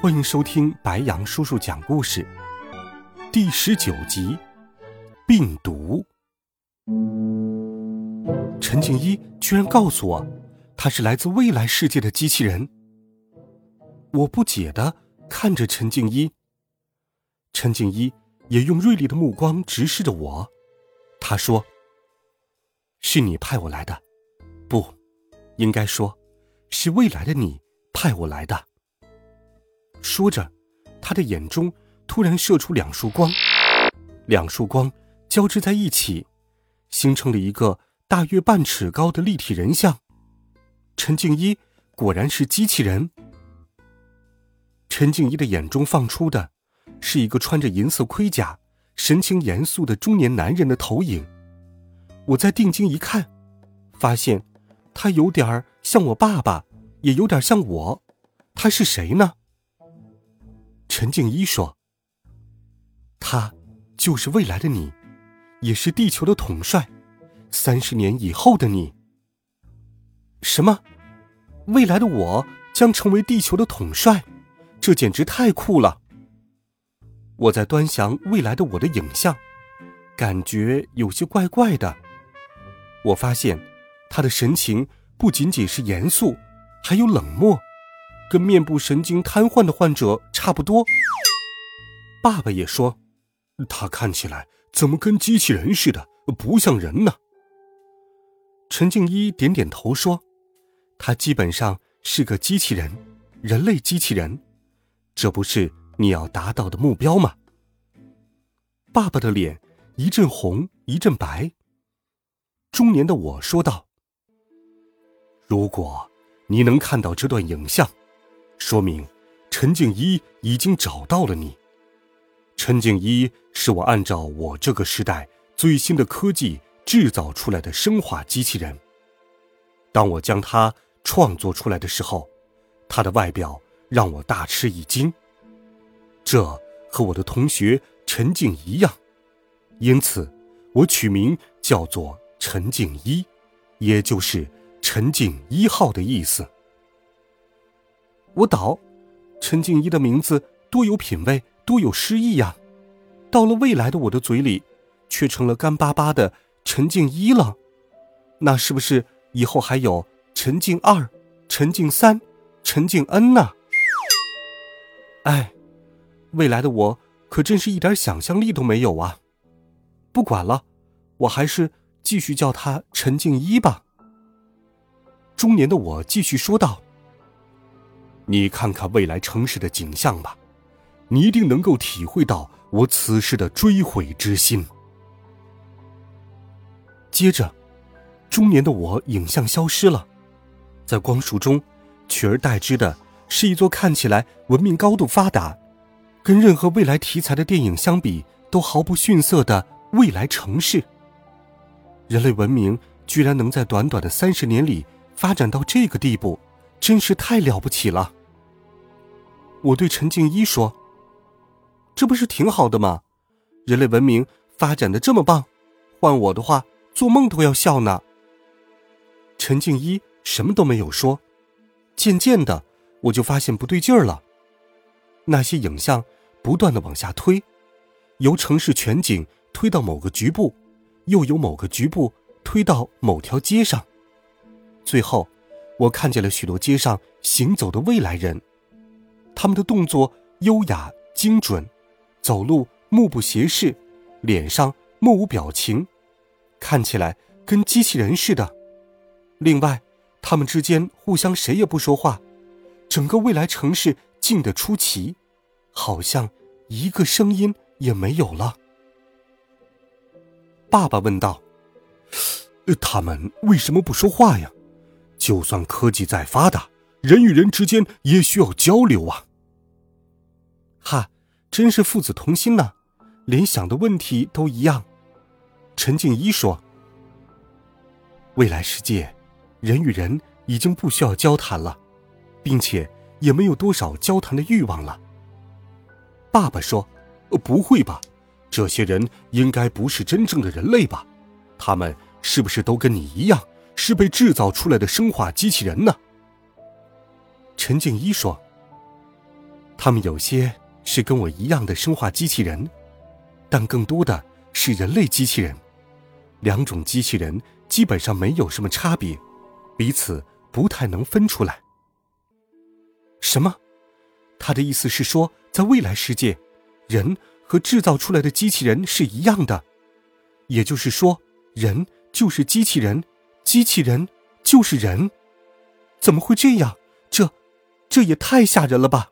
欢迎收听白杨叔叔讲故事，第十九集《病毒》。陈静一居然告诉我，他是来自未来世界的机器人。我不解的看着陈静一，陈静一也用锐利的目光直视着我。他说：“是你派我来的，不，应该说，是未来的你。”派我来的。说着，他的眼中突然射出两束光，两束光交织在一起，形成了一个大约半尺高的立体人像。陈静一果然是机器人。陈静一的眼中放出的，是一个穿着银色盔甲、神情严肃的中年男人的投影。我再定睛一看，发现他有点像我爸爸。也有点像我，他是谁呢？陈静一说：“他就是未来的你，也是地球的统帅，三十年以后的你。”什么？未来的我将成为地球的统帅？这简直太酷了！我在端详未来的我的影像，感觉有些怪怪的。我发现他的神情不仅仅是严肃。还有冷漠，跟面部神经瘫痪的患者差不多。爸爸也说，他看起来怎么跟机器人似的，不像人呢。陈静一点点头说：“他基本上是个机器人，人类机器人，这不是你要达到的目标吗？”爸爸的脸一阵红一阵白。中年的我说道：“如果……”你能看到这段影像，说明陈静一已经找到了你。陈静一是我按照我这个时代最新的科技制造出来的生化机器人。当我将它创作出来的时候，它的外表让我大吃一惊。这和我的同学陈静一样，因此我取名叫做陈静一，也就是。陈静一号的意思。我倒，陈静一的名字多有品味，多有诗意呀！到了未来的我的嘴里，却成了干巴巴的陈静一了。那是不是以后还有陈静二、陈静三、陈静 N 呢？哎，未来的我可真是一点想象力都没有啊！不管了，我还是继续叫他陈静一吧。中年的我继续说道：“你看看未来城市的景象吧，你一定能够体会到我此时的追悔之心。”接着，中年的我影像消失了，在光束中，取而代之的是一座看起来文明高度发达，跟任何未来题材的电影相比都毫不逊色的未来城市。人类文明居然能在短短的三十年里。发展到这个地步，真是太了不起了。我对陈静一说：“这不是挺好的吗？人类文明发展的这么棒，换我的话，做梦都要笑呢。”陈静一什么都没有说。渐渐的，我就发现不对劲儿了。那些影像不断的往下推，由城市全景推到某个局部，又由某个局部推到某条街上。最后，我看见了许多街上行走的未来人，他们的动作优雅精准，走路目不斜视，脸上目无表情，看起来跟机器人似的。另外，他们之间互相谁也不说话，整个未来城市静得出奇，好像一个声音也没有了。爸爸问道：“他们为什么不说话呀？”就算科技再发达，人与人之间也需要交流啊。哈，真是父子同心呢，连想的问题都一样。陈静一说：“未来世界，人与人已经不需要交谈了，并且也没有多少交谈的欲望了。”爸爸说：“呃不会吧？这些人应该不是真正的人类吧？他们是不是都跟你一样，是被制造出来的生化机器人呢？”陈静一说：“他们有些是跟我一样的生化机器人，但更多的是人类机器人。两种机器人基本上没有什么差别，彼此不太能分出来。”什么？他的意思是说，在未来世界，人和制造出来的机器人是一样的，也就是说，人就是机器人，机器人就是人。怎么会这样？这，这也太吓人了吧！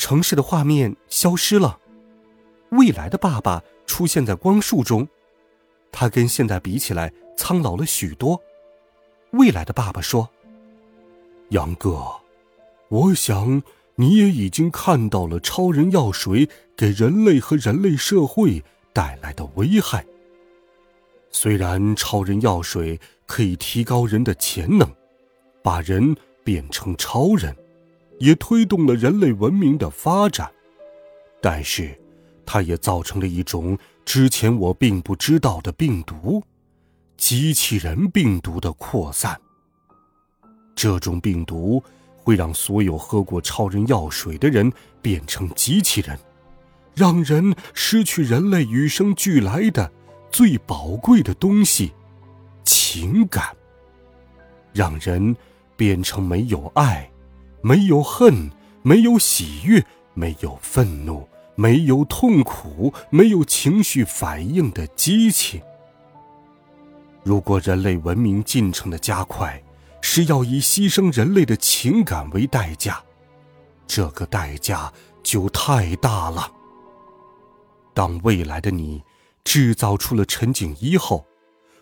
城市的画面消失了，未来的爸爸出现在光束中，他跟现在比起来苍老了许多。未来的爸爸说：“杨哥。”我想，你也已经看到了超人药水给人类和人类社会带来的危害。虽然超人药水可以提高人的潜能，把人变成超人，也推动了人类文明的发展，但是，它也造成了一种之前我并不知道的病毒——机器人病毒的扩散。这种病毒。会让所有喝过超人药水的人变成机器人，让人失去人类与生俱来的最宝贵的东西——情感，让人变成没有爱、没有恨、没有喜悦、没有愤怒、没有痛苦、没有情绪反应的机器。如果人类文明进程的加快，是要以牺牲人类的情感为代价，这个代价就太大了。当未来的你制造出了陈景一后，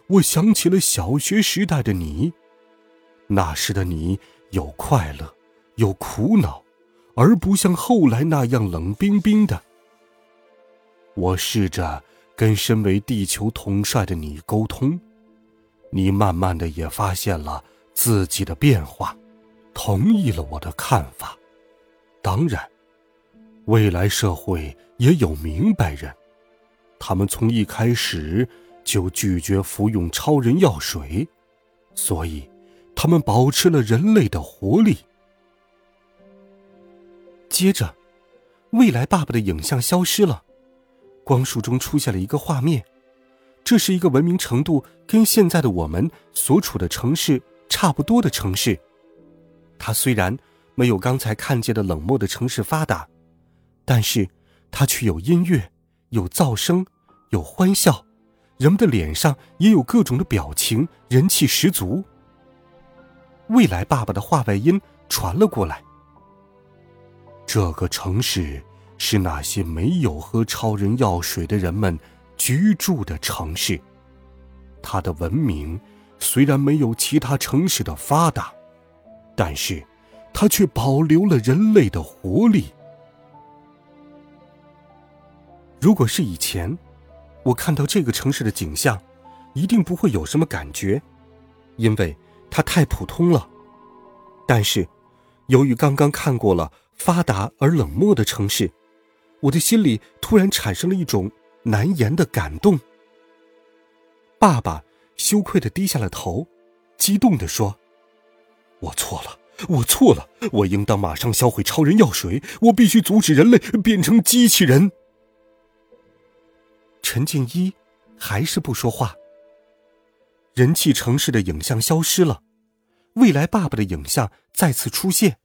我想起了小学时代的你，那时的你有快乐，有苦恼，而不像后来那样冷冰冰的。我试着跟身为地球统帅的你沟通，你慢慢的也发现了。自己的变化，同意了我的看法。当然，未来社会也有明白人，他们从一开始就拒绝服用超人药水，所以他们保持了人类的活力。接着，未来爸爸的影像消失了，光束中出现了一个画面，这是一个文明程度跟现在的我们所处的城市。差不多的城市，它虽然没有刚才看见的冷漠的城市发达，但是它却有音乐，有噪声，有欢笑，人们的脸上也有各种的表情，人气十足。未来爸爸的话外音传了过来：这个城市是那些没有喝超人药水的人们居住的城市，它的文明。虽然没有其他城市的发达，但是，它却保留了人类的活力。如果是以前，我看到这个城市的景象，一定不会有什么感觉，因为它太普通了。但是，由于刚刚看过了发达而冷漠的城市，我的心里突然产生了一种难言的感动。爸爸。羞愧的低下了头，激动的说：“我错了，我错了，我应当马上销毁超人药水，我必须阻止人类变成机器人。”陈静一还是不说话。人气城市的影像消失了，未来爸爸的影像再次出现，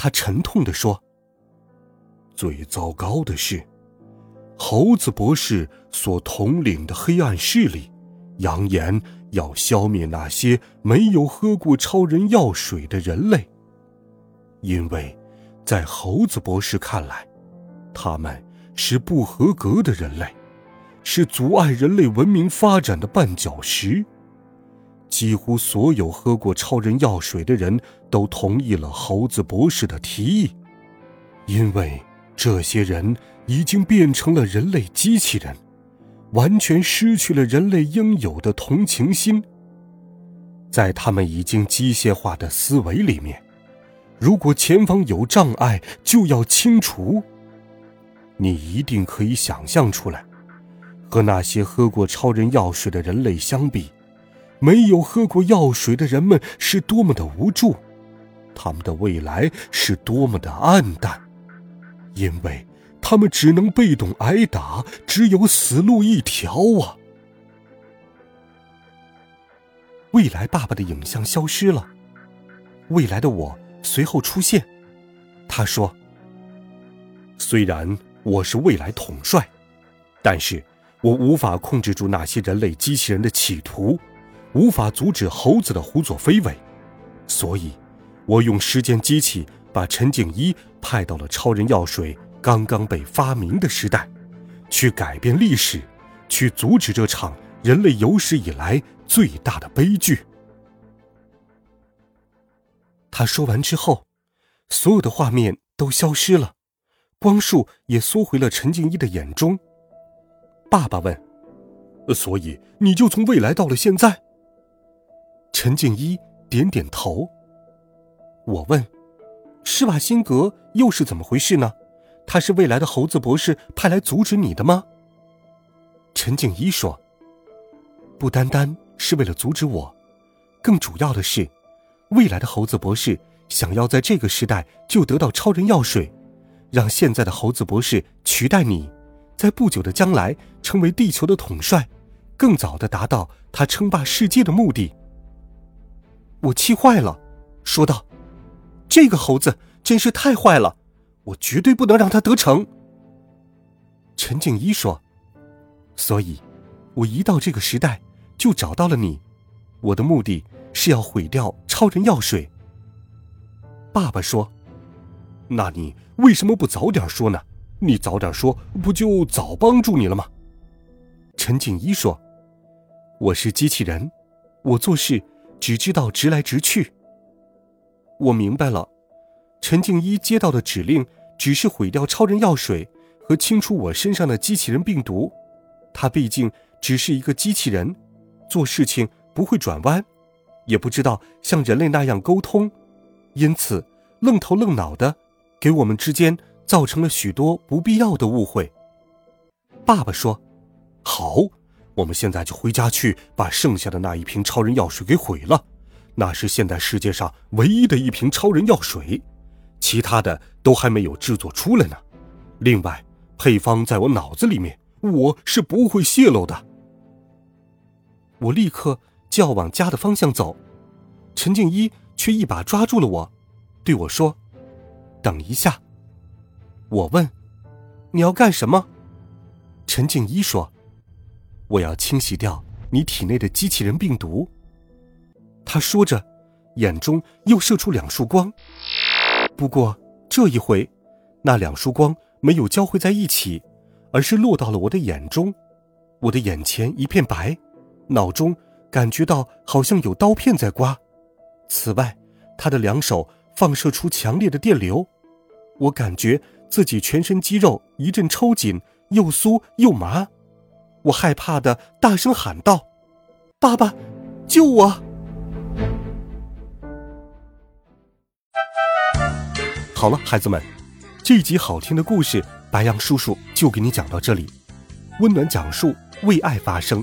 他沉痛的说：“最糟糕的是，猴子博士所统领的黑暗势力。”扬言要消灭那些没有喝过超人药水的人类，因为，在猴子博士看来，他们是不合格的人类，是阻碍人类文明发展的绊脚石。几乎所有喝过超人药水的人都同意了猴子博士的提议，因为这些人已经变成了人类机器人，完全失去了人类应有的同情心。在他们已经机械化的思维里面，如果前方有障碍，就要清除。你一定可以想象出来，和那些喝过超人药水的人类相比，没有喝过药水的人们是多么的无助，他们的未来是多么的暗淡，因为他们只能被动挨打，只有死路一条啊！未来爸爸的影像消失了，未来的我随后出现。他说：“虽然我是未来统帅，但是我无法控制住那些人类机器人的企图，无法阻止猴子的胡作非为，所以，我用时间机器把陈景一派到了超人药水刚刚被发明的时代，去改变历史，去阻止这场人类有史以来。”最大的悲剧。他说完之后，所有的画面都消失了，光束也缩回了陈静一的眼中。爸爸问：“所以你就从未来到了现在？”陈静一点点头。我问：“施瓦辛格又是怎么回事呢？他是未来的猴子博士派来阻止你的吗？”陈静一说：“不单单。”是为了阻止我，更主要的是，未来的猴子博士想要在这个时代就得到超人药水，让现在的猴子博士取代你，在不久的将来成为地球的统帅，更早的达到他称霸世界的目的。我气坏了，说道：“这个猴子真是太坏了，我绝对不能让他得逞。”陈静一说：“所以，我一到这个时代。”就找到了你，我的目的是要毁掉超人药水。爸爸说：“那你为什么不早点说呢？你早点说，不就早帮助你了吗？”陈景一说：“我是机器人，我做事只知道直来直去。”我明白了，陈静一接到的指令只是毁掉超人药水和清除我身上的机器人病毒。他毕竟只是一个机器人。做事情不会转弯，也不知道像人类那样沟通，因此愣头愣脑的，给我们之间造成了许多不必要的误会。爸爸说：“好，我们现在就回家去把剩下的那一瓶超人药水给毁了，那是现在世界上唯一的一瓶超人药水，其他的都还没有制作出来呢。另外，配方在我脑子里面，我是不会泄露的。”我立刻就要往家的方向走，陈静一却一把抓住了我，对我说：“等一下。”我问：“你要干什么？”陈静一说：“我要清洗掉你体内的机器人病毒。”他说着，眼中又射出两束光。不过这一回，那两束光没有交汇在一起，而是落到了我的眼中，我的眼前一片白。脑中感觉到好像有刀片在刮，此外，他的两手放射出强烈的电流，我感觉自己全身肌肉一阵抽紧，又酥又麻，我害怕的大声喊道：“爸爸，救我！”好了，孩子们，这一集好听的故事，白羊叔叔就给你讲到这里，温暖讲述，为爱发声。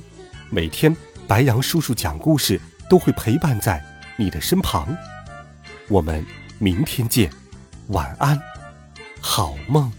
每天，白羊叔叔讲故事都会陪伴在你的身旁。我们明天见，晚安，好梦。